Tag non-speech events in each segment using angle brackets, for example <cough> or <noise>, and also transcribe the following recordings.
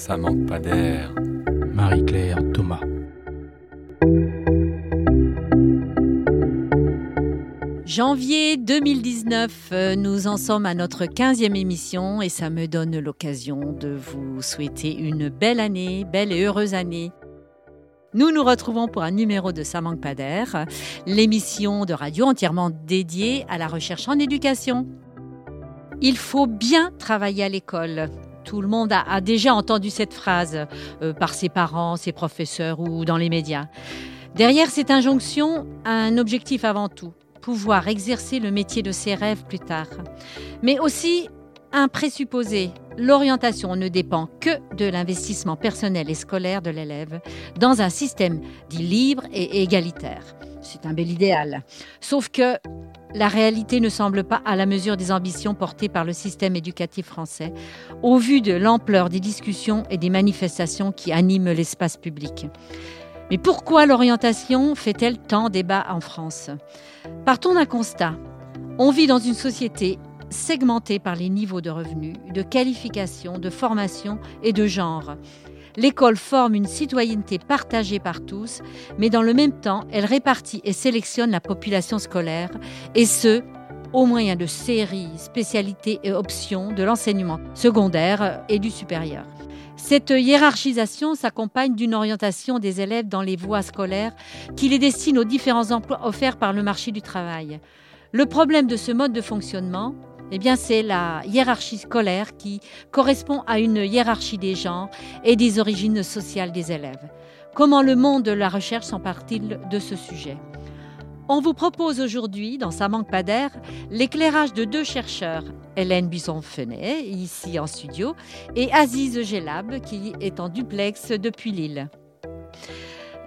Ça manque pas d'air. Marie-Claire Thomas. Janvier 2019, euh, nous en sommes à notre 15e émission et ça me donne l'occasion de vous souhaiter une belle année, belle et heureuse année. Nous nous retrouvons pour un numéro de Ça manque pas d'air, l'émission de radio entièrement dédiée à la recherche en éducation. Il faut bien travailler à l'école. Tout le monde a, déjà entendu cette phrase euh, par ses parents, ses professeurs ou dans les médias. Derrière cette injonction, un objectif avant tout pouvoir exercer le métier de ses rêves plus tard. Mais aussi un présupposé, l'orientation ne dépend que de l'investissement personnel et scolaire de l'élève dans un système dit libre et égalitaire. C'est un bel idéal. Sauf que la réalité ne semble pas à la mesure des ambitions portées par le système éducatif français, au vu de l'ampleur des discussions et des manifestations qui animent l'espace public. Mais pourquoi l'orientation fait-elle tant débat en France? Partons d'un constat. On vit dans une société segmentée par les niveaux de revenus, de qualification, de formation et de genre. L'école forme une citoyenneté partagée par tous, mais dans le même temps, elle répartit et sélectionne la population scolaire, et ce, au moyen de séries, spécialités et options de l'enseignement secondaire et du supérieur. Cette hiérarchisation s'accompagne d'une orientation des élèves dans les voies scolaires qui les destine aux différents emplois offerts par le marché du travail. Le problème de ce mode de fonctionnement, eh bien, c'est la hiérarchie scolaire qui correspond à une hiérarchie des genres et des origines sociales des élèves. Comment le monde de la recherche s'empare-t-il de ce sujet? On vous propose aujourd'hui, dans Sa manque pas l'éclairage de deux chercheurs, Hélène Buisson-Fenet, ici en studio, et Aziz Gelab, qui est en duplex depuis Lille.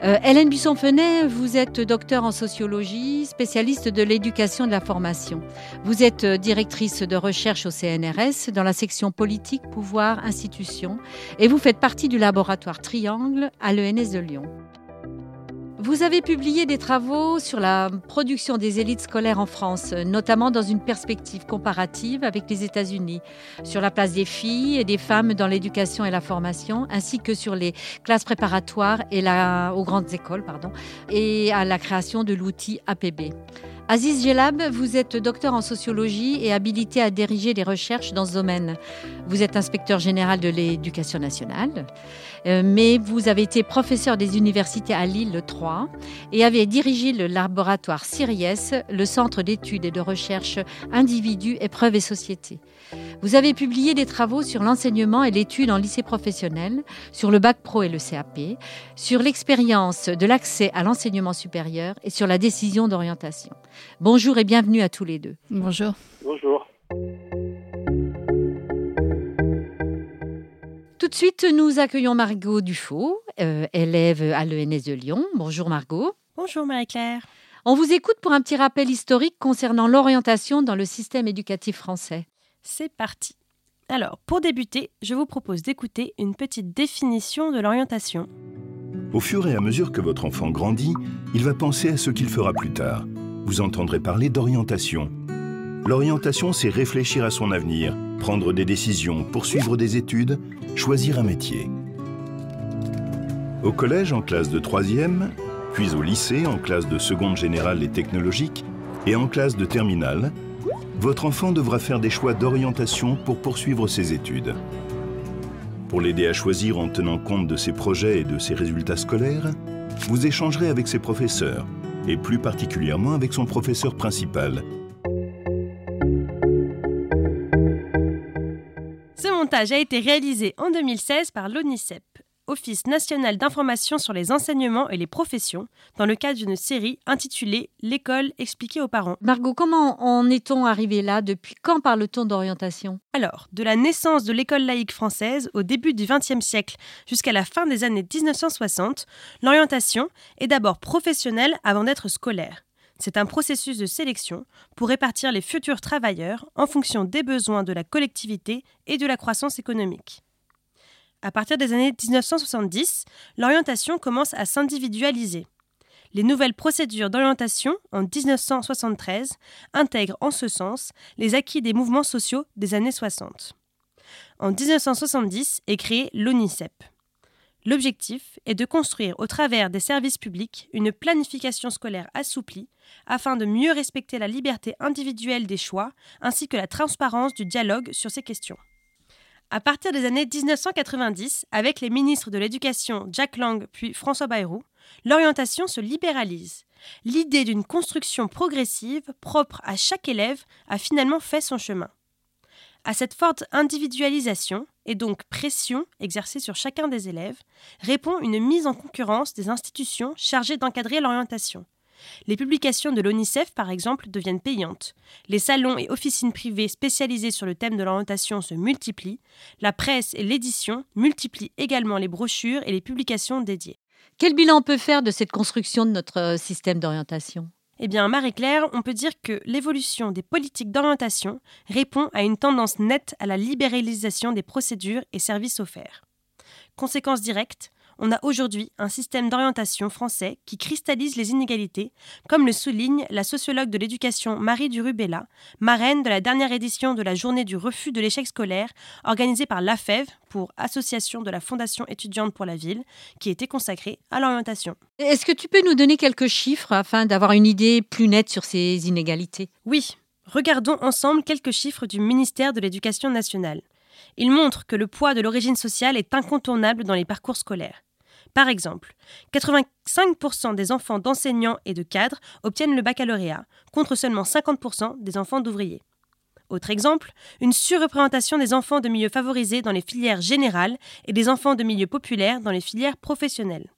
Euh, Hélène Buisson-Fenet, vous êtes docteur en sociologie, spécialiste de l'éducation et de la formation. Vous êtes euh, directrice de recherche au CNRS dans la section politique, pouvoir, institutions, et vous faites partie du laboratoire Triangle à l'ENS de Lyon. Vous avez publié des travaux sur la production des élites scolaires en France, notamment dans une perspective comparative avec les États-Unis, sur la place des filles et des femmes dans l'éducation et la formation, ainsi que sur les classes préparatoires et la, aux grandes écoles, pardon, et à la création de l'outil APB. Aziz Gelab, vous êtes docteur en sociologie et habilité à diriger les recherches dans ce domaine. Vous êtes inspecteur général de l'éducation nationale, mais vous avez été professeur des universités à Lille 3 et avez dirigé le laboratoire CIRIES, le centre d'études et de recherche individus, épreuves et sociétés. Vous avez publié des travaux sur l'enseignement et l'étude en lycée professionnel, sur le bac pro et le CAP, sur l'expérience de l'accès à l'enseignement supérieur et sur la décision d'orientation. Bonjour et bienvenue à tous les deux. Bonjour. De suite, nous accueillons Margot Dufaux, euh, élève à l'ENS de Lyon. Bonjour Margot. Bonjour Marie-Claire. On vous écoute pour un petit rappel historique concernant l'orientation dans le système éducatif français. C'est parti. Alors, pour débuter, je vous propose d'écouter une petite définition de l'orientation. Au fur et à mesure que votre enfant grandit, il va penser à ce qu'il fera plus tard. Vous entendrez parler d'orientation. L'orientation, c'est réfléchir à son avenir, prendre des décisions, poursuivre des études, choisir un métier. Au collège, en classe de troisième, puis au lycée, en classe de seconde générale et technologique, et en classe de terminale, votre enfant devra faire des choix d'orientation pour poursuivre ses études. Pour l'aider à choisir en tenant compte de ses projets et de ses résultats scolaires, vous échangerez avec ses professeurs, et plus particulièrement avec son professeur principal. Montage a été réalisé en 2016 par l'ONICEP, Office national d'information sur les enseignements et les professions, dans le cadre d'une série intitulée L'école expliquée aux parents. Margot, comment en est-on arrivé là? Depuis quand parle-t-on d'orientation? Alors, de la naissance de l'école laïque française au début du XXe siècle jusqu'à la fin des années 1960, l'orientation est d'abord professionnelle avant d'être scolaire. C'est un processus de sélection pour répartir les futurs travailleurs en fonction des besoins de la collectivité et de la croissance économique. À partir des années 1970, l'orientation commence à s'individualiser. Les nouvelles procédures d'orientation en 1973 intègrent en ce sens les acquis des mouvements sociaux des années 60. en 1970 est créé l'ONICEP. L'objectif est de construire au travers des services publics une planification scolaire assouplie afin de mieux respecter la liberté individuelle des choix ainsi que la transparence du dialogue sur ces questions. À partir des années 1990, avec les ministres de l'Éducation Jack Lang puis François Bayrou, l'orientation se libéralise. L'idée d'une construction progressive propre à chaque élève a finalement fait son chemin. À cette forte individualisation, et donc pression exercée sur chacun des élèves, répond une mise en concurrence des institutions chargées d'encadrer l'orientation. Les publications de l'ONICEF, par exemple, deviennent payantes. Les salons et officines privées spécialisées sur le thème de l'orientation se multiplient. La presse et l'édition multiplient également les brochures et les publications dédiées. Quel bilan on peut faire de cette construction de notre euh, système d'orientation? Eh bien, Marie-Claire, on peut dire que l'évolution des politiques d'orientation répond à une tendance nette à la libéralisation des procédures et services offerts. Conséquence directe, on a aujourd'hui un système d'orientation français qui cristallise les inégalités, comme le souligne la sociologue de l'éducation Marie Durubella, marraine de la dernière édition de la journée du refus de l'échec scolaire, organisée par l'AFEV pour Association de la Fondation étudiante pour la ville, qui était consacrée à l'orientation. Est-ce que tu peux nous donner quelques chiffres afin d'avoir une idée plus nette sur ces inégalités? Oui. Regardons ensemble quelques chiffres du ministère de l'Éducation nationale. Il montre que le poids de l'origine sociale est incontournable dans les parcours scolaires. Par exemple, 85% des enfants d'enseignants et de cadres obtiennent le baccalauréat, contre seulement 50% des enfants d'ouvriers. Autre exemple, une surreprésentation des enfants de milieux favorisés dans les filières générales et des enfants de milieux populaires dans les filières professionnelles.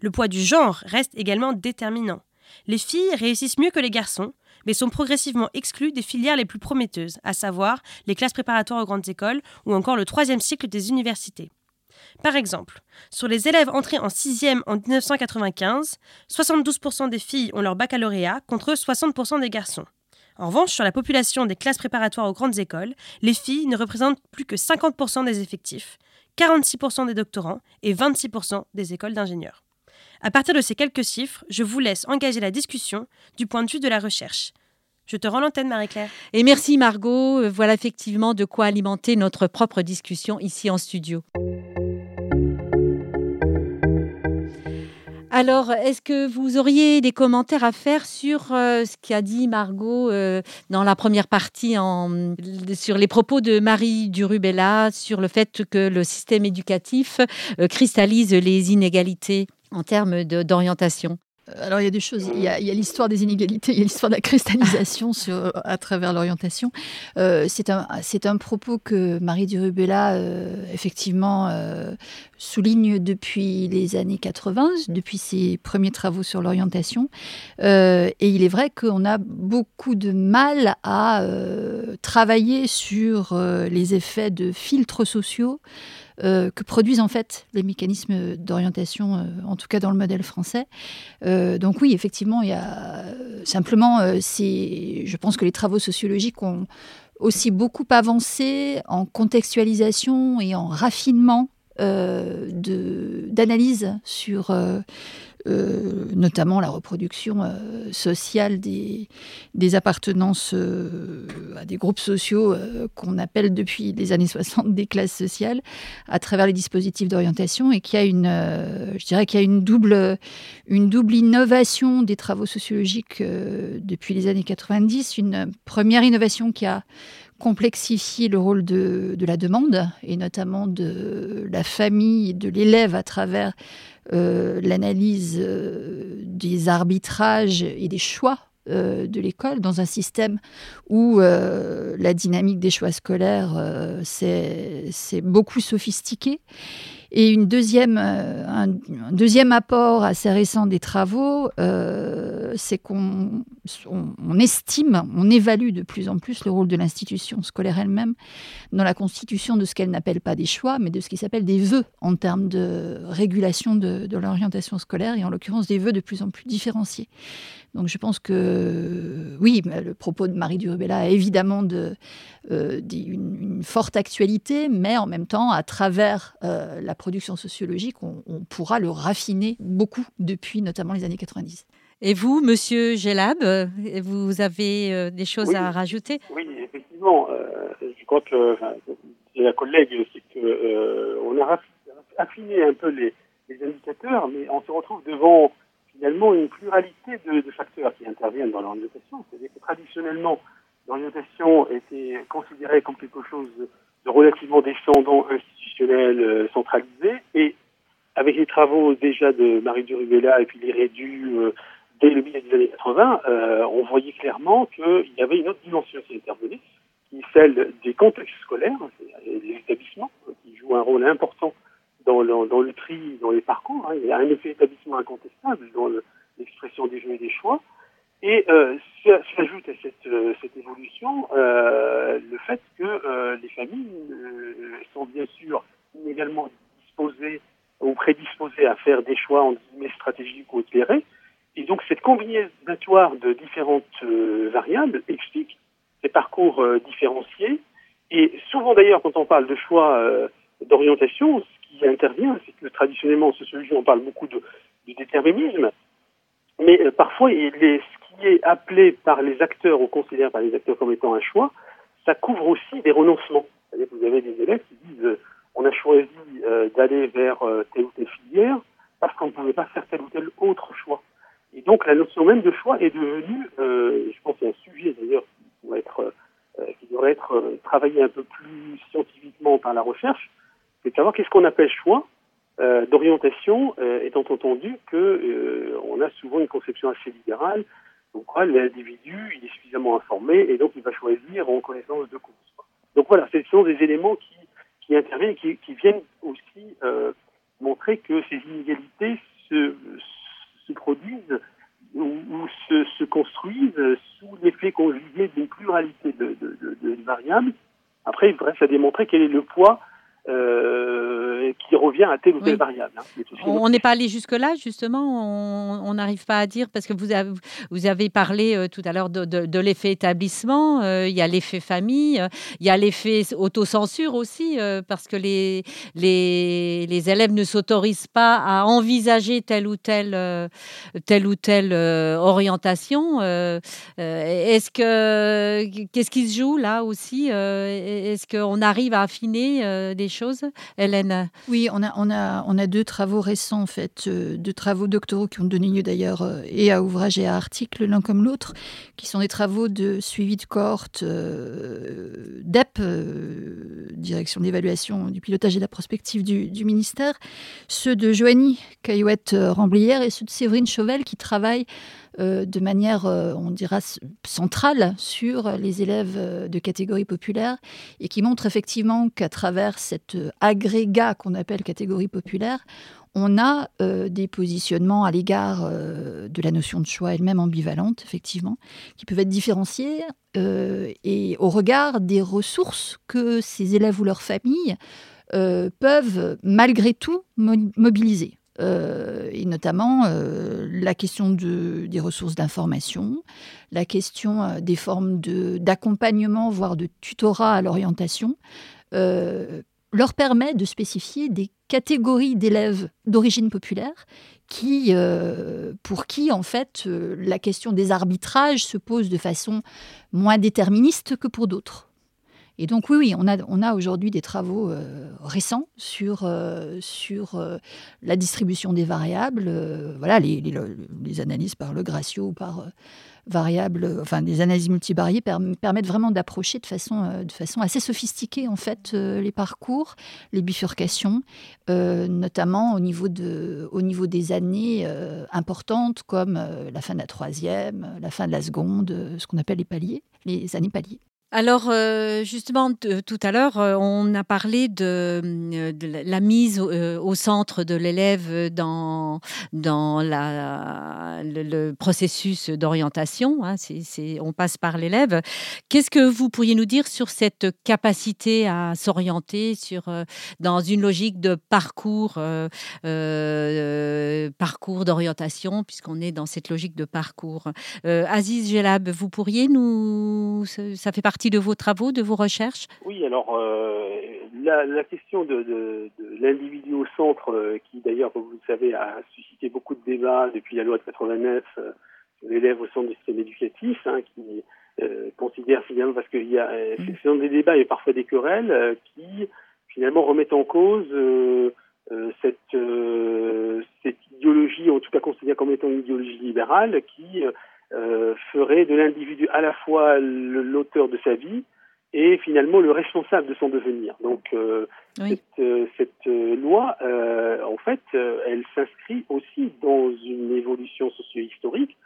Le poids du genre reste également déterminant. Les filles réussissent mieux que les garçons, mais sont progressivement exclus des filières les plus prometteuses, à savoir les classes préparatoires aux grandes écoles ou encore le troisième cycle des universités. Par exemple, sur les élèves entrés en sixième en 1995, 72% des filles ont leur baccalauréat contre 60% des garçons. En revanche, sur la population des classes préparatoires aux grandes écoles, les filles ne représentent plus que 50% des effectifs, 46% des doctorants et 26% des écoles d'ingénieurs. À partir de ces quelques chiffres, je vous laisse engager la discussion du point de vue de la recherche. Je te rends l'antenne, Marie-Claire. Et merci, Margot. Euh, voilà effectivement de quoi alimenter notre propre discussion ici en studio. Alors, est-ce que vous auriez des commentaires à faire sur euh, ce qu'a dit Margot euh, dans la première partie sur les propos de Marie Durubella sur le fait que le système éducatif cristallise les inégalités? En termes d'orientation? Euh, alors il y a des choses, il y a, l'histoire des inégalités, il y a l'histoire de la cristallisation <laughs> sur, à travers l'orientation. Euh, c'est un, un propos que Marie Durubella euh, effectivement souligne depuis les années 80, depuis ses premiers travaux sur l'orientation. et il est vrai qu'on a beaucoup de mal à travailler sur les effets de filtres sociaux euh, que produisent en fait les mécanismes d'orientation, euh, en tout cas dans le modèle français. Euh, donc oui, effectivement, il y a simplement, je pense que les travaux sociologiques ont aussi beaucoup avancé en contextualisation et en raffinement d'analyse sur euh, notamment la reproduction euh, sociale des, des appartenances euh, à des groupes sociaux qu'on appelle depuis les années 60 des classes sociales, à travers les dispositifs d'orientation, et qui a une, je dirais qu'il y a une double, une double innovation des travaux sociologiques depuis les années 90. Une première innovation qui a complexifié le rôle de, de, la demande et notamment de la famille, de l'élève à travers l'analyse euh, des arbitrages et des choix euh, de l'école dans un système où la dynamique des choix scolaires c'est beaucoup sophistiqué. Et une deuxième, euh, un, deuxième apport assez récent des travaux, euh, c'est qu'on on, estime, on évalue de plus en plus le rôle de l'institution scolaire elle-même dans la constitution de ce qu'elle n'appelle pas des choix, mais de ce qui s'appelle des vœux en termes de régulation de, l'orientation scolaire, et en l'occurrence des vœux de plus en plus différenciés. Donc je pense que oui, le propos de Marie Durubella a évidemment de, euh, une, forte actualité, mais en même temps, à travers euh, la production sociologique, on, pourra le raffiner beaucoup depuis notamment les années 90. Et vous, Monsieur Gelab, vous avez euh, des choses à rajouter? Oui, effectivement. je crois que la collègue, c'est qu'on a affiné un peu les, indicateurs, mais on se retrouve devant finalement une pluralité de, de facteurs qui interviennent dans l'orientation. C'est-à-dire que traditionnellement, l'orientation était considérée comme quelque chose de relativement descendant, institutionnel, centralisé, et avec les travaux déjà de Marie Durubella et puis les rédus euh, dès le milieu des années 80, euh, on voyait clairement qu'il y avait une autre dimension qui intervenait, qui est celle des contextes scolaires, des établissements, qui jouent un rôle important dans le, tri, dans les parcours. Hein. Il y a un effet établissement incontestable dans l'expression des jeux et des choix. Et euh, s'ajoute à cette, euh, évolution euh, le fait que euh, les familles sont bien sûr inégalement disposées ou prédisposés à faire des choix en guillemets stratégiques ou éclairés. Et donc cette combinatoire de différentes euh, variables explique ces parcours euh, différenciés. Et souvent d'ailleurs, quand on parle de choix euh, d'orientation, ce qui intervient, c'est que traditionnellement en sociologie, on parle beaucoup de, déterminisme, mais parfois ce qui est appelé par les acteurs ou considéré par les acteurs comme étant un choix, ça couvre aussi des renoncements. Vous avez des élèves qui disent on a choisi d'aller vers telle ou telle filière parce qu'on ne pouvait pas faire tel ou tel autre choix. Et donc la notion même de choix est devenue, euh, je pense, un sujet d'ailleurs qui doit être, qui devrait être travaillé un peu plus scientifiquement par la recherche, c'est de savoir qu'est-ce qu'on appelle choix d'orientation, étant entendu que on a souvent une conception assez libérale, donc l'individu il est suffisamment informé et donc il va choisir en connaissance de cause. Donc voilà, ce sont des éléments qui interviennent et qui, viennent aussi euh, montrer que ces inégalités se produisent ou, se, se, construisent sous l'effet conjugué d'une pluralité de, variables. Après, il reste à démontrer quel est le poids euh, qui revient à telle ou telle variable. Hein. On n'est pas allé jusque-là, justement. On n'arrive pas à dire, parce que vous avez, vous avez parlé euh, tout à l'heure de, de, de l'effet établissement, euh, il y a l'effet famille, il y a l'effet autocensure aussi, parce que les, les, les élèves ne s'autorisent pas à envisager telle ou telle, telle, ou telle orientation. Est-ce que qu'est-ce qui se joue là aussi Est-ce qu'on arrive à affiner des Hélène? Oui, on a, on, a, on a deux travaux récents, en fait, euh, deux travaux doctoraux qui ont donné lieu d'ailleurs euh, et à ouvrages et à articles, l'un comme l'autre, qui sont des travaux de suivi de cohorte euh, DEP, euh, Direction d'évaluation du pilotage et de la prospective du, du ministère, ceux de Joanie Caillouette-Ramblière et ceux de Séverine Chauvel qui travaillent de manière, euh, on dira, centrale sur les élèves euh, de catégorie populaire et qui montre effectivement qu'à travers cet agrégat qu'on appelle catégorie populaire, on a euh, des positionnements à l'égard euh, de la notion de choix elle-même ambivalente, effectivement, qui peuvent être différenciés euh, et au regard des ressources que ces élèves ou leurs familles peuvent malgré tout mo mobiliser. Euh, et notamment euh, la question de, des ressources d'information, la question euh, des formes d'accompagnement, voire de tutorat à l'orientation, leur permet de spécifier des catégories d'élèves d'origine populaire qui, pour qui, en fait, la question des arbitrages se pose de façon moins déterministe que pour d'autres. Et donc oui, oui on a, aujourd'hui des travaux euh, récents sur, euh, sur euh, la distribution des variables, voilà, les, analyses par le Gratio ou par variables, enfin des analyses multivariées permettent vraiment d'approcher de façon, de façon assez sophistiquée en fait les parcours, les bifurcations, notamment au niveau, de, au niveau des années importantes comme la fin de la troisième, la fin de la seconde, ce qu'on appelle les paliers, les années paliers. Alors, euh, justement, tout à l'heure, euh, on a parlé de, euh, la mise au, centre de l'élève dans, le, processus d'orientation. Hein, on passe par l'élève. Qu'est-ce que vous pourriez nous dire sur cette capacité à s'orienter dans une logique de parcours, euh, parcours d'orientation, puisqu'on est dans cette logique de parcours? Aziz Gelab, vous pourriez nous... Ça fait partie de vos travaux, de vos recherches? Oui, alors euh, la, la, question de, de, de l'individu au centre, euh, qui d'ailleurs, vous le savez, a suscité beaucoup de débats depuis la loi de 89 euh, l'élève au centre du système éducatif, hein, qui considèrent finalement, parce qu'il y a, mmh. ce sont des débats et parfois des querelles qui finalement remettent en cause cette, cette idéologie, en tout cas considérée comme étant une idéologie libérale, qui ferait de l'individu à la fois l'auteur de sa vie et finalement le responsable de son devenir. Donc cette, cette loi, en fait, elle s'inscrit aussi dans une évolution socio-historique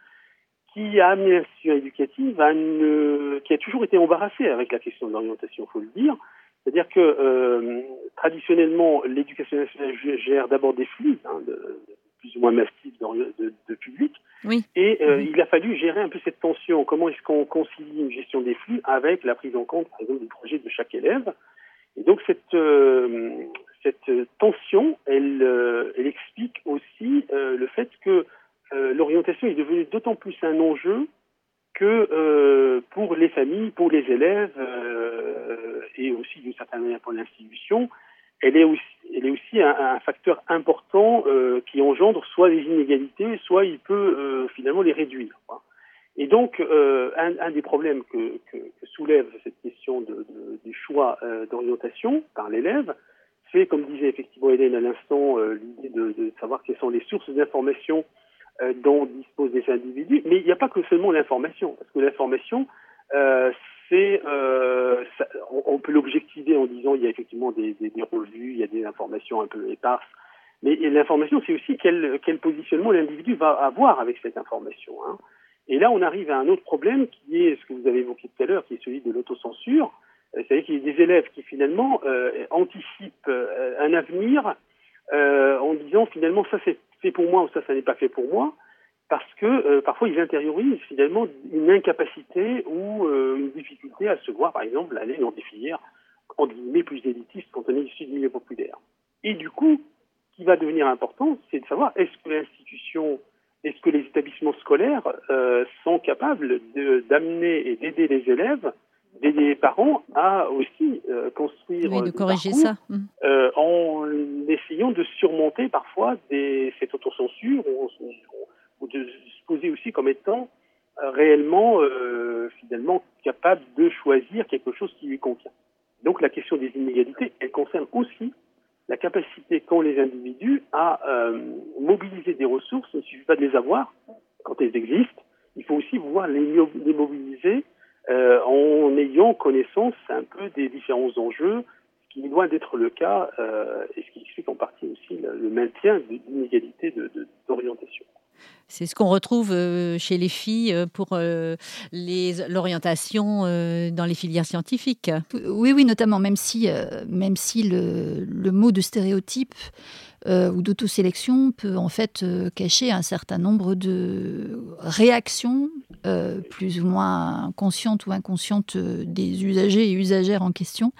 qui a amené l'institution éducative à une, qui a toujours été embarrassée avec la question de l'orientation, il faut le dire. C'est-à-dire que euh, traditionnellement, l'éducation nationale gère d'abord des flux hein, de, plus ou moins massifs de, de, public, oui. et euh, il a fallu gérer un peu cette tension. Comment est-ce qu'on concilie une gestion des flux avec la prise en compte, par exemple, du projet de chaque élève? Et donc cette euh, cette tension, elle, elle explique aussi le fait que euh, l'orientation est devenue d'autant plus un enjeu que euh, pour les familles, pour les élèves euh, et aussi d'une certaine manière pour l'institution, elle est aussi, elle est aussi un, facteur important qui engendre soit les inégalités, soit il peut finalement les réduire. Et donc, un, des problèmes que, soulève cette question de, du choix d'orientation par l'élève, c'est, comme disait effectivement Hélène à l'instant, l'idée de, de, savoir quelles sont les sources d'information euh, dont disposent des individus. Mais il n'y a pas que seulement l'information, parce que l'information, euh, c'est, euh, on, peut l'objectiver en disant il y a effectivement des, des, des, il y a des informations un peu éparses. Mais l'information, c'est aussi quel, positionnement l'individu va avoir avec cette information. Hein. Et là, on arrive à un autre problème qui est ce que vous avez évoqué tout à l'heure, qui est celui de l'autocensure. Euh, c'est-à-dire qu'il y a des élèves qui finalement euh, anticipent un avenir en disant finalement ça c'est fait pour moi ou ça ça n'est pas fait pour moi parce que euh, parfois ils intériorisent finalement une incapacité ou euh, une difficulté à se voir par exemple aller dans des filières en guillemets plus élitistes quand on est issu du milieu populaire. Et du coup, ce qui va devenir important, c'est de savoir est-ce que l'institution, est-ce que les établissements scolaires sont capables d'amener et d'aider les élèves des parents à aussi euh, construire oui, de corriger ça mmh. euh, en essayant de surmonter parfois des, cette autocensure ou, de se poser aussi comme étant euh, réellement finalement capable de choisir quelque chose qui lui convient. Donc la question des inégalités, elle concerne aussi la capacité qu'ont les individus à mobiliser des ressources. Il ne suffit pas de les avoir quand elles existent. Il faut aussi pouvoir les, mobiliser euh, en ayant connaissance un peu des différents enjeux, ce qui est loin d'être le cas, euh, et ce qui explique en partie aussi le, maintien d'inégalités d'orientation. C'est ce qu'on retrouve euh, chez les filles pour l'orientation dans les filières scientifiques. Oui, oui, notamment, même si, même si le, le mot de stéréotype euh, ou d'autosélection peut en fait euh, cacher un certain nombre de réactions, euh, plus ou moins conscientes ou inconscientes des usagers et usagères en question,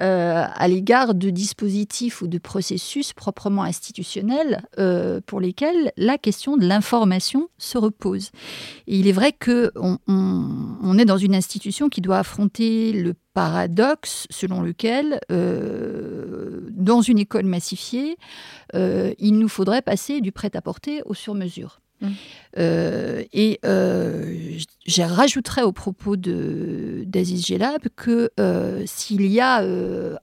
euh, à l'égard de dispositifs ou de processus proprement institutionnels euh, pour lesquels la question de l'information se repose. Et il est vrai qu'on on, est dans une institution qui doit affronter le paradoxe selon lequel, euh, dans une école massifiée, il nous faudrait passer du prêt-à-porter au sur-mesure. Mmh. Euh, et euh, je rajouterais au propos d'Aziz Gelab que euh, s'il y a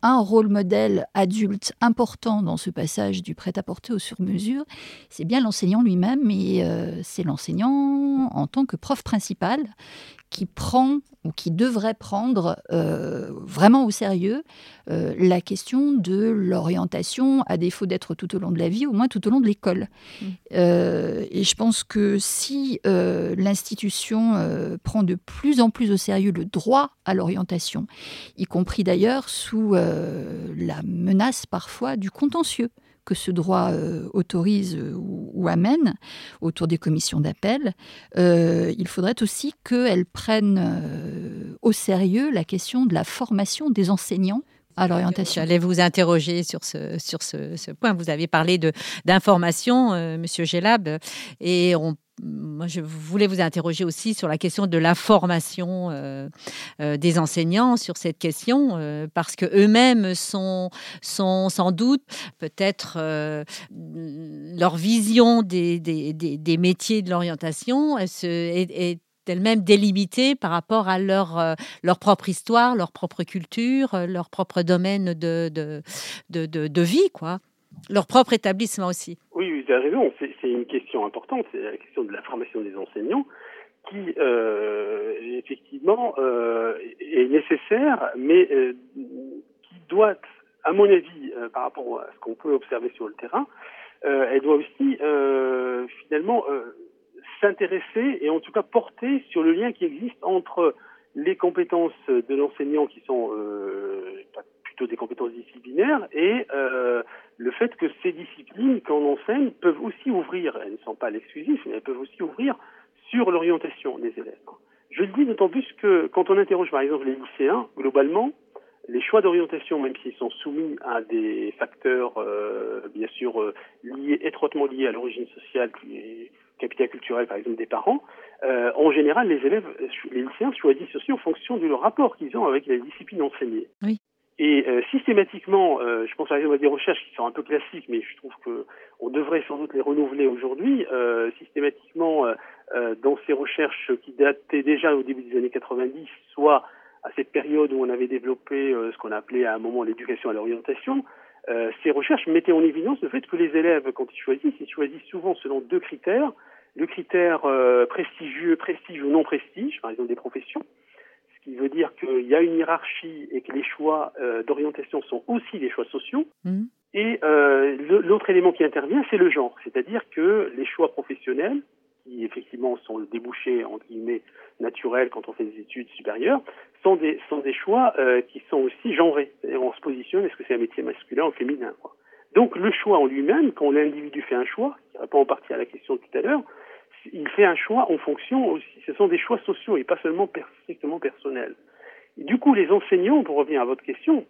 un rôle modèle adulte important dans ce passage du prêt-à-porter au sur-mesure, c'est bien l'enseignant lui-même et c'est l'enseignant en tant que prof principal qui prend ou qui devrait prendre euh, vraiment au sérieux euh, la question de l'orientation, à défaut d'être tout au long de la vie, au moins tout au long de l'école. Mmh. Euh, et je pense que si l'institution prend de plus en plus au sérieux le droit à l'orientation, y compris d'ailleurs sous la menace parfois du contentieux, que ce droit euh, autorise euh, ou, amène autour des commissions d'appel, euh, il faudrait aussi qu'elles prennent au sérieux la question de la formation des enseignants à l'orientation. J'allais vous interroger sur ce, point. Vous avez parlé d'information, Monsieur Gélab, et on moi, je voulais vous interroger aussi sur la question de la formation euh, euh, des enseignants sur cette question, euh, parce que eux-mêmes sont, sans doute peut-être leur vision des, métiers de l'orientation est, est elles-mêmes délimitées par rapport à leur, propre histoire, leur propre culture, leur propre domaine de, de, vie, quoi. Leur propre établissement aussi. Oui, vous avez raison. C'est une question importante. C'est la question de la formation des enseignants qui, euh, effectivement, est nécessaire, mais qui doit, à mon avis, par rapport à ce qu'on peut observer sur le terrain, elle doit aussi, finalement, s'intéresser et en tout cas porter sur le lien qui existe entre les compétences de l'enseignant qui sont euh, plutôt des compétences disciplinaires et euh, le fait que ces disciplines qu'on enseigne peuvent aussi ouvrir, elles ne sont pas l'exclusif, mais elles peuvent aussi ouvrir sur l'orientation des élèves. Je le dis d'autant plus que quand on interroge par exemple les lycéens, globalement, les choix d'orientation, même s'ils sont soumis à des facteurs euh, bien sûr euh, liés, étroitement liés à l'origine sociale, capital culturel, par exemple, des parents, euh, en général, les élèves, les lycéens choisissent aussi en fonction leur rapport qu'ils ont avec les disciplines enseignées. Oui. Et euh, systématiquement, euh, je pense à des recherches qui sont un peu classiques, mais je trouve que on devrait sans doute les renouveler aujourd'hui. systématiquement, dans ces recherches qui dataient déjà au début des années 90, soit à cette période où on avait développé ce qu'on appelait à un moment l'éducation à l'orientation, ces recherches mettaient en évidence le fait que les élèves, quand ils choisissent, ils choisissent souvent selon deux critères le critère euh, prestigieux, prestige ou non prestige, par exemple des professions, ce qui veut dire qu'il y a une hiérarchie et que les choix euh, d'orientation sont aussi des choix sociaux. Mmh. Et euh, l'autre élément qui intervient, c'est le genre, c'est-à-dire que les choix professionnels, qui effectivement sont le débouché entre guillemets naturel quand on fait des études supérieures, sont des sont des choix qui sont aussi genrés. On se positionne est-ce que c'est un métier masculin ou féminin quoi. Donc le choix en lui-même, quand l'individu fait un choix, qui répond en partie à la question de tout à l'heure, il fait un choix en fonction ce sont des choix sociaux et pas seulement strictement personnels. du coup, les enseignants, pour revenir à votre question,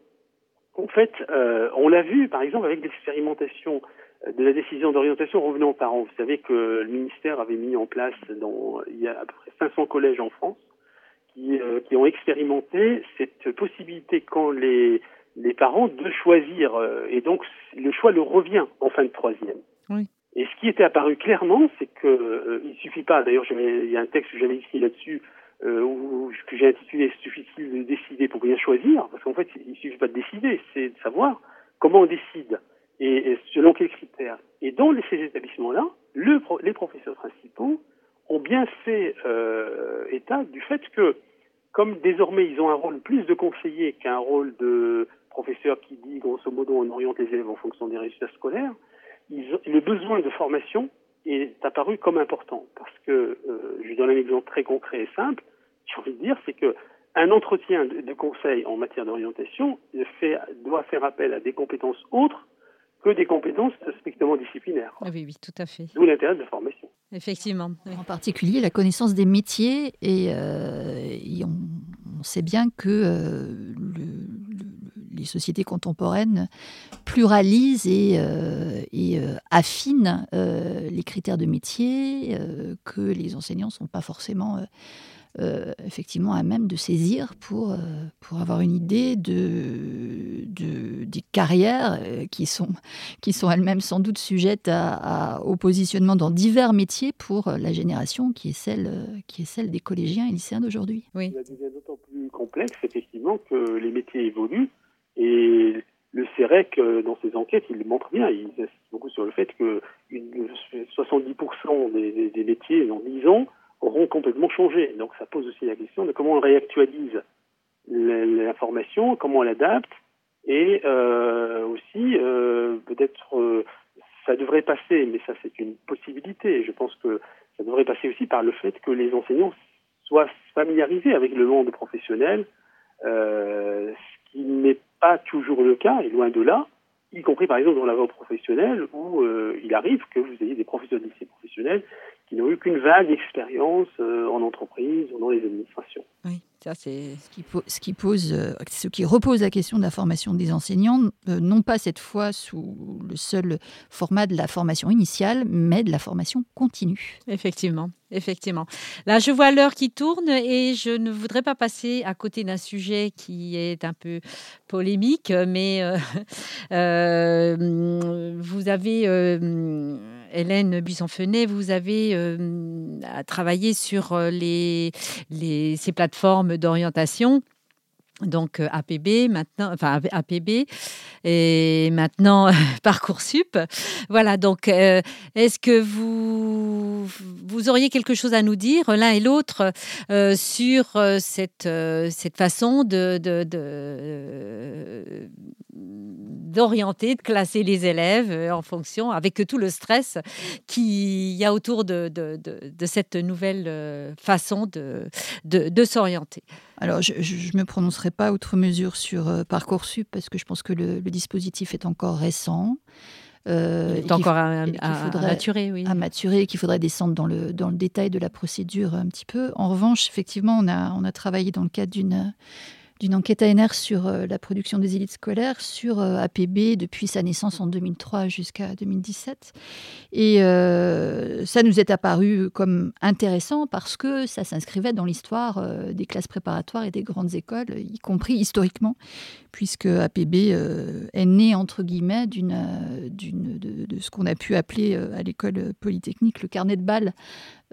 en fait, euh, on l'a vu par exemple avec l'expérimentation de la décision d'orientation revenant aux parents. Vous savez que le ministère avait mis en place, dans, il y a à peu près 500 collèges en France, qui, euh, qui ont expérimenté cette possibilité quand les, les parents de choisir, euh, et donc le choix leur revient en fin de troisième. Oui. Et ce qui était apparu clairement, c'est que euh, il suffit pas. D'ailleurs, il y a un texte que j'avais écrit là-dessus euh, où, que j'ai intitulé "Suffit-il de décider pour bien choisir? Parce qu'en fait, il suffit pas de décider, c'est de savoir comment on décide et, selon quels critères. Et dans ces établissements-là, le, les professeurs principaux ont bien fait euh, état du fait que, comme désormais ils ont un rôle plus de conseiller qu'un rôle de professeur qui dit grosso modo on oriente les élèves en fonction des résultats scolaires, le besoin de formation est apparu comme important parce que, euh, je donne un exemple très concret et simple, j'ai envie de dire, c'est que un entretien de, conseil en matière d'orientation doit faire appel à des compétences autres que des compétences strictement disciplinaires. Ah oui, oui, tout à fait. D'où l'intérêt de la formation. Effectivement. En particulier la connaissance des métiers et, euh, on, sait bien que euh, les sociétés contemporaines pluralisent et, euh, euh, affinent euh, les critères de métier que les enseignants ne sont pas forcément effectivement à même de saisir pour, pour avoir une idée de, des carrières qui sont, qui sont elles-mêmes sans doute sujettes à, au positionnement dans divers métiers pour la génération qui est celle, qui est celle des collégiens et lycéens d'aujourd'hui. Oui. Ça devient d'autant plus complexe effectivement que les métiers évoluent et le CEREC, euh, dans ses enquêtes, il montre bien, il insiste beaucoup sur le fait que 70% des, des, métiers dans 10 ans auront complètement changé. Donc ça pose aussi la question de comment on réactualise l'information, comment on l'adapte, et euh, aussi euh, peut-être ça devrait passer, mais ça c'est une possibilité. Je pense que ça devrait passer aussi par le fait que les enseignants soient familiarisés avec le monde professionnel, ce qui n'est pas toujours le cas, et loin de là, y compris par exemple dans la voie professionnelle, où euh, il arrive que vous ayez des professeurs de lycée professionnels qui n'ont eu qu'une vague expérience euh, en entreprise ou dans les administrations. Oui, ça c'est ce qui, euh, ce qui repose la question de la formation des enseignants, non pas cette fois sous le seul format de la formation initiale, mais de la formation continue. Effectivement. Effectivement. Là, je vois l'heure qui tourne et je ne voudrais pas passer à côté d'un sujet qui est un peu polémique, mais euh, <laughs> euh, vous avez euh, Hélène Buisson-Fenet, vous avez travaillé sur les, les, ces plateformes d'orientation donc euh, APB maintenant, enfin APB et maintenant <laughs> Parcoursup. Voilà, donc euh, est-ce que vous, auriez quelque chose à nous dire l'un et l'autre euh, sur cette, façon d'orienter, de, classer les élèves en fonction, avec tout le stress qu'il y a autour de, de cette nouvelle façon de, de s'orienter? Alors, je ne me prononcerai pas outre mesure sur euh, Parcoursup parce que je pense que le, dispositif est encore récent. Euh, Il est encore à, maturer, oui. À maturer, qu'il faudrait descendre dans le, dans le détail de la procédure un petit peu. En revanche, effectivement, on a, on a travaillé dans le cadre d'une d'une enquête ANR sur euh, la production des élites scolaires sur euh, APB depuis sa naissance en 2003 jusqu'à 2017. Et euh, ça nous est apparu comme intéressant parce que ça s'inscrivait dans l'histoire des classes préparatoires et des grandes écoles, y compris historiquement, puisque APB est né, entre guillemets, d'une, d'une, de, de, ce qu'on a pu appeler à l'école polytechnique le carnet de balles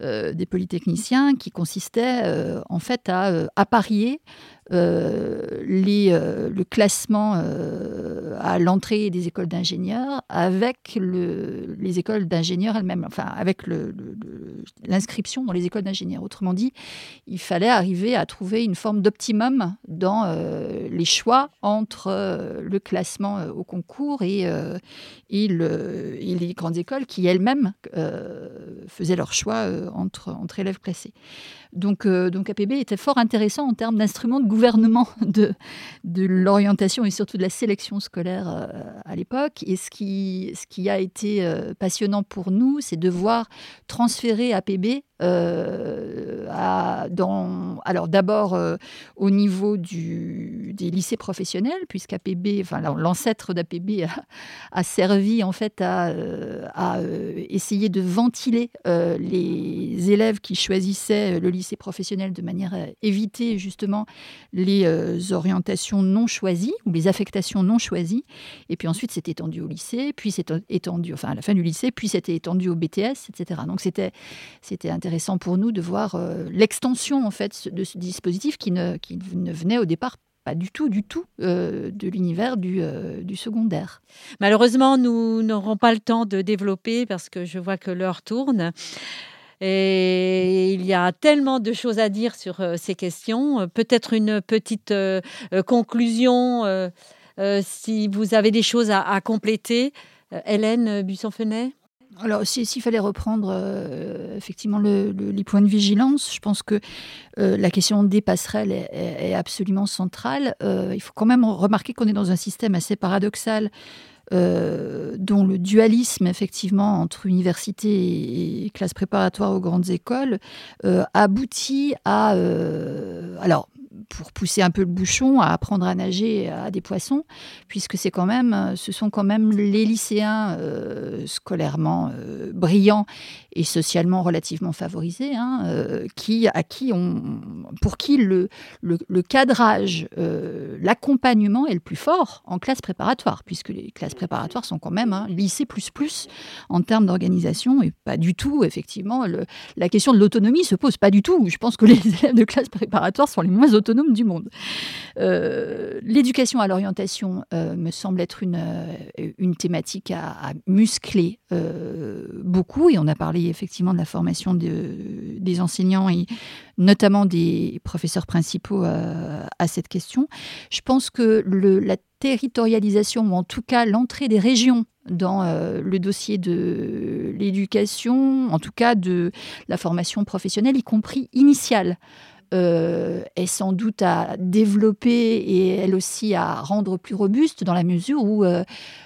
des polytechniciens, qui consistait en fait à apparier euh, les, euh, le classement euh, à l'entrée des écoles d'ingénieurs avec le, les écoles d'ingénieurs elles-mêmes, enfin avec l'inscription dans les écoles d'ingénieurs. Autrement dit, il fallait arriver à trouver une forme d'optimum dans les choix entre le classement au concours et, et, le, les grandes écoles qui elles-mêmes faisaient leur choix entre, entre élèves classés. Donc, donc APB était fort intéressant en termes d'instruments de gouvernement <laughs> de, de l'orientation et surtout de la sélection scolaire euh, à l'époque. Et ce qui, ce qui a été euh, passionnant pour nous, c'est de voir transférer APB euh, dans, alors d'abord euh, au niveau du, des lycées professionnels, puisqu'APB, enfin l'ancêtre d'APB a, servi en fait à, euh, à essayer de ventiler les élèves qui choisissaient le lycée professionnel de manière à éviter justement les orientations non choisies ou les affectations non choisies. Et puis ensuite, c'était étendu au lycée, puis c'était étendu, enfin à la fin du lycée, puis c'était étendu au BTS, etc. Donc c'était c'était intéressant pour nous de voir euh, l'extension en fait de ce dispositif qui ne, qui ne venait au départ du tout, du tout euh, de l'univers du, euh, du, secondaire. Malheureusement, nous n'aurons pas le temps de développer parce que je vois que l'heure tourne. Et il y a tellement de choses à dire sur ces questions. Peut-être une petite conclusion, si vous avez des choses à, à compléter. Hélène Buisson-Fenet alors, s'il fallait reprendre euh, effectivement les points de vigilance, je pense que euh, la question des passerelles est, absolument centrale. Euh, il faut quand même remarquer qu'on est dans un système assez paradoxal. dont le dualisme effectivement entre université et, classe préparatoire aux grandes écoles aboutit à alors pour pousser un peu le bouchon, à apprendre à nager à des poissons, puisque c'est quand même, ce sont quand même les lycéens euh, scolairement euh, brillants et socialement relativement favorisés, hein, euh, qui, à qui pour qui le, le, cadrage, l'accompagnement est le plus fort en classe préparatoire, puisque les classes préparatoires sont quand même un lycée plus plus en termes d'organisation et pas du tout, effectivement, la question de l'autonomie se pose pas du tout. Je pense que les <laughs> élèves de classe préparatoire sont les moins autonomes du monde. Euh, l'éducation à l'orientation euh, me semble être une, euh, une thématique à, muscler beaucoup, et on a parlé effectivement de la formation de, des enseignants et notamment des professeurs principaux à cette question. Je pense que la territorialisation, ou en tout cas l'entrée des régions dans le dossier de l'éducation, en tout cas de la formation professionnelle, y compris initiale, euh, est sans doute à développer et elle aussi à rendre plus robuste dans la mesure où euh,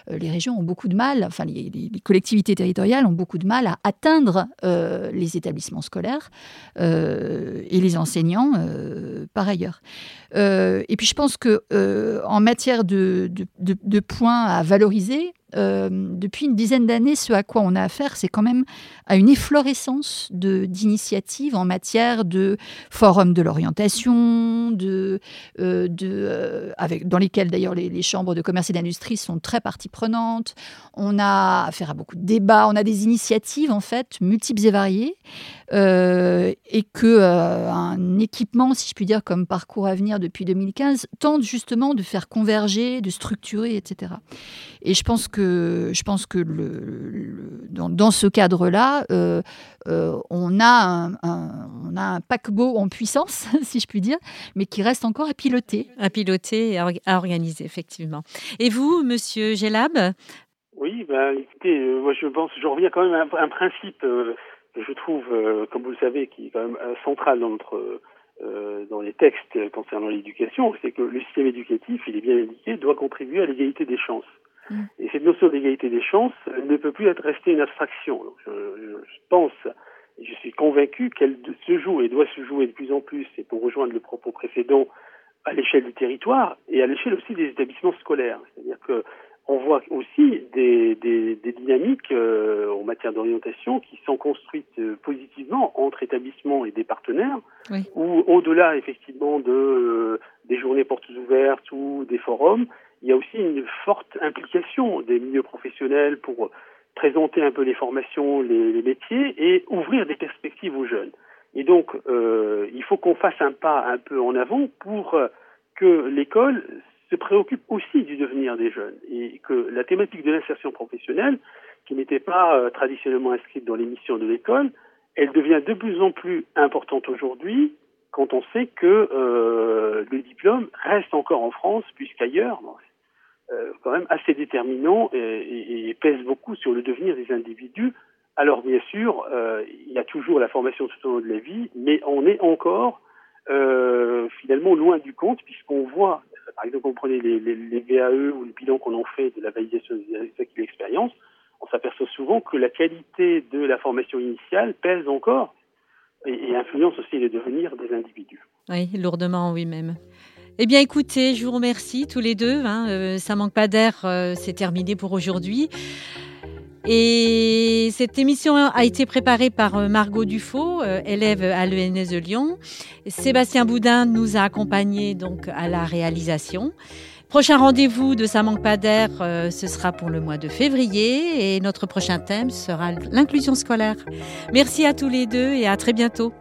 les régions ont beaucoup de mal, enfin les, collectivités territoriales ont beaucoup de mal à atteindre euh, les établissements scolaires et les enseignants par ailleurs. et puis je pense que en matière de, points à valoriser, depuis une dizaine d'années, ce à quoi on a affaire, c'est quand même à une efflorescence d'initiatives en matière de forums de l'orientation, de, avec, dans lesquels d'ailleurs les, les, chambres de commerce et d'industrie sont très partie prenantes. On a affaire à beaucoup de débats, on a des initiatives en fait multiples et variées. Euh, et que euh, un équipement, si je puis dire, comme Parcours Avenir depuis 2015, tente justement de faire converger, de structurer, etc. Et je pense que, je pense que dans, ce cadre-là, euh, on, a un, on a un paquebot en puissance, <laughs> si je puis dire, mais qui reste encore à piloter. À piloter et à, organiser, effectivement. Et vous, monsieur Gelab oui, ben, écoutez, moi je pense, je reviens quand même à un, principe je trouve, euh, comme vous le savez, qui est quand même euh, central dans notre euh, dans les textes concernant l'éducation, c'est que le système éducatif, il est bien indiqué, doit contribuer à l'égalité des chances. Mm. Et cette notion d'égalité des chances ne peut plus être restée une abstraction. je, je, pense, et je suis convaincu qu'elle se joue et doit se jouer de plus en plus, et pour rejoindre le propos précédent, à l'échelle du territoire et à l'échelle aussi des établissements scolaires. C'est-à-dire que on voit aussi des, des, des dynamiques euh, en matière d'orientation qui sont construites euh, positivement entre établissements et des partenaires, oui. ou au-delà effectivement de euh, des journées portes ouvertes ou des forums, il y a aussi une forte implication des milieux professionnels pour présenter un peu les formations, les, les métiers et ouvrir des perspectives aux jeunes. Et donc, il faut qu'on fasse un pas un peu en avant pour que l'école se préoccupe aussi du devenir des jeunes et que la thématique de l'insertion professionnelle, qui n'était pas euh, traditionnellement inscrite dans les missions de l'école, elle devient de plus en plus importante aujourd'hui quand on sait que euh, le diplôme reste encore en France puisqu'ailleurs, euh, quand même assez déterminant et, pèse beaucoup sur le devenir des individus. Alors bien sûr, il y a toujours la formation tout au long de la vie, mais on est encore finalement loin du compte puisqu'on voit par exemple, on prenait les, les, VAE ou le bilan qu'on en fait de la validation des d'expérience, on s'aperçoit souvent que la qualité de la formation initiale pèse encore et, influence aussi le devenir des individus. Oui, lourdement, oui même. Eh bien, écoutez, je vous remercie tous les deux. Hein. Euh, ça manque pas d'air, euh, c'est terminé pour aujourd'hui. Et cette émission a été préparée par euh, Margot Dufaux, euh, élève à l'ENS de Lyon. Sébastien Boudin nous a accompagnés donc à la réalisation. Prochain rendez-vous de Ça manque pas d'air, euh, ce sera pour le mois de février et notre prochain thème sera l'inclusion scolaire. Merci à tous les deux et à très bientôt.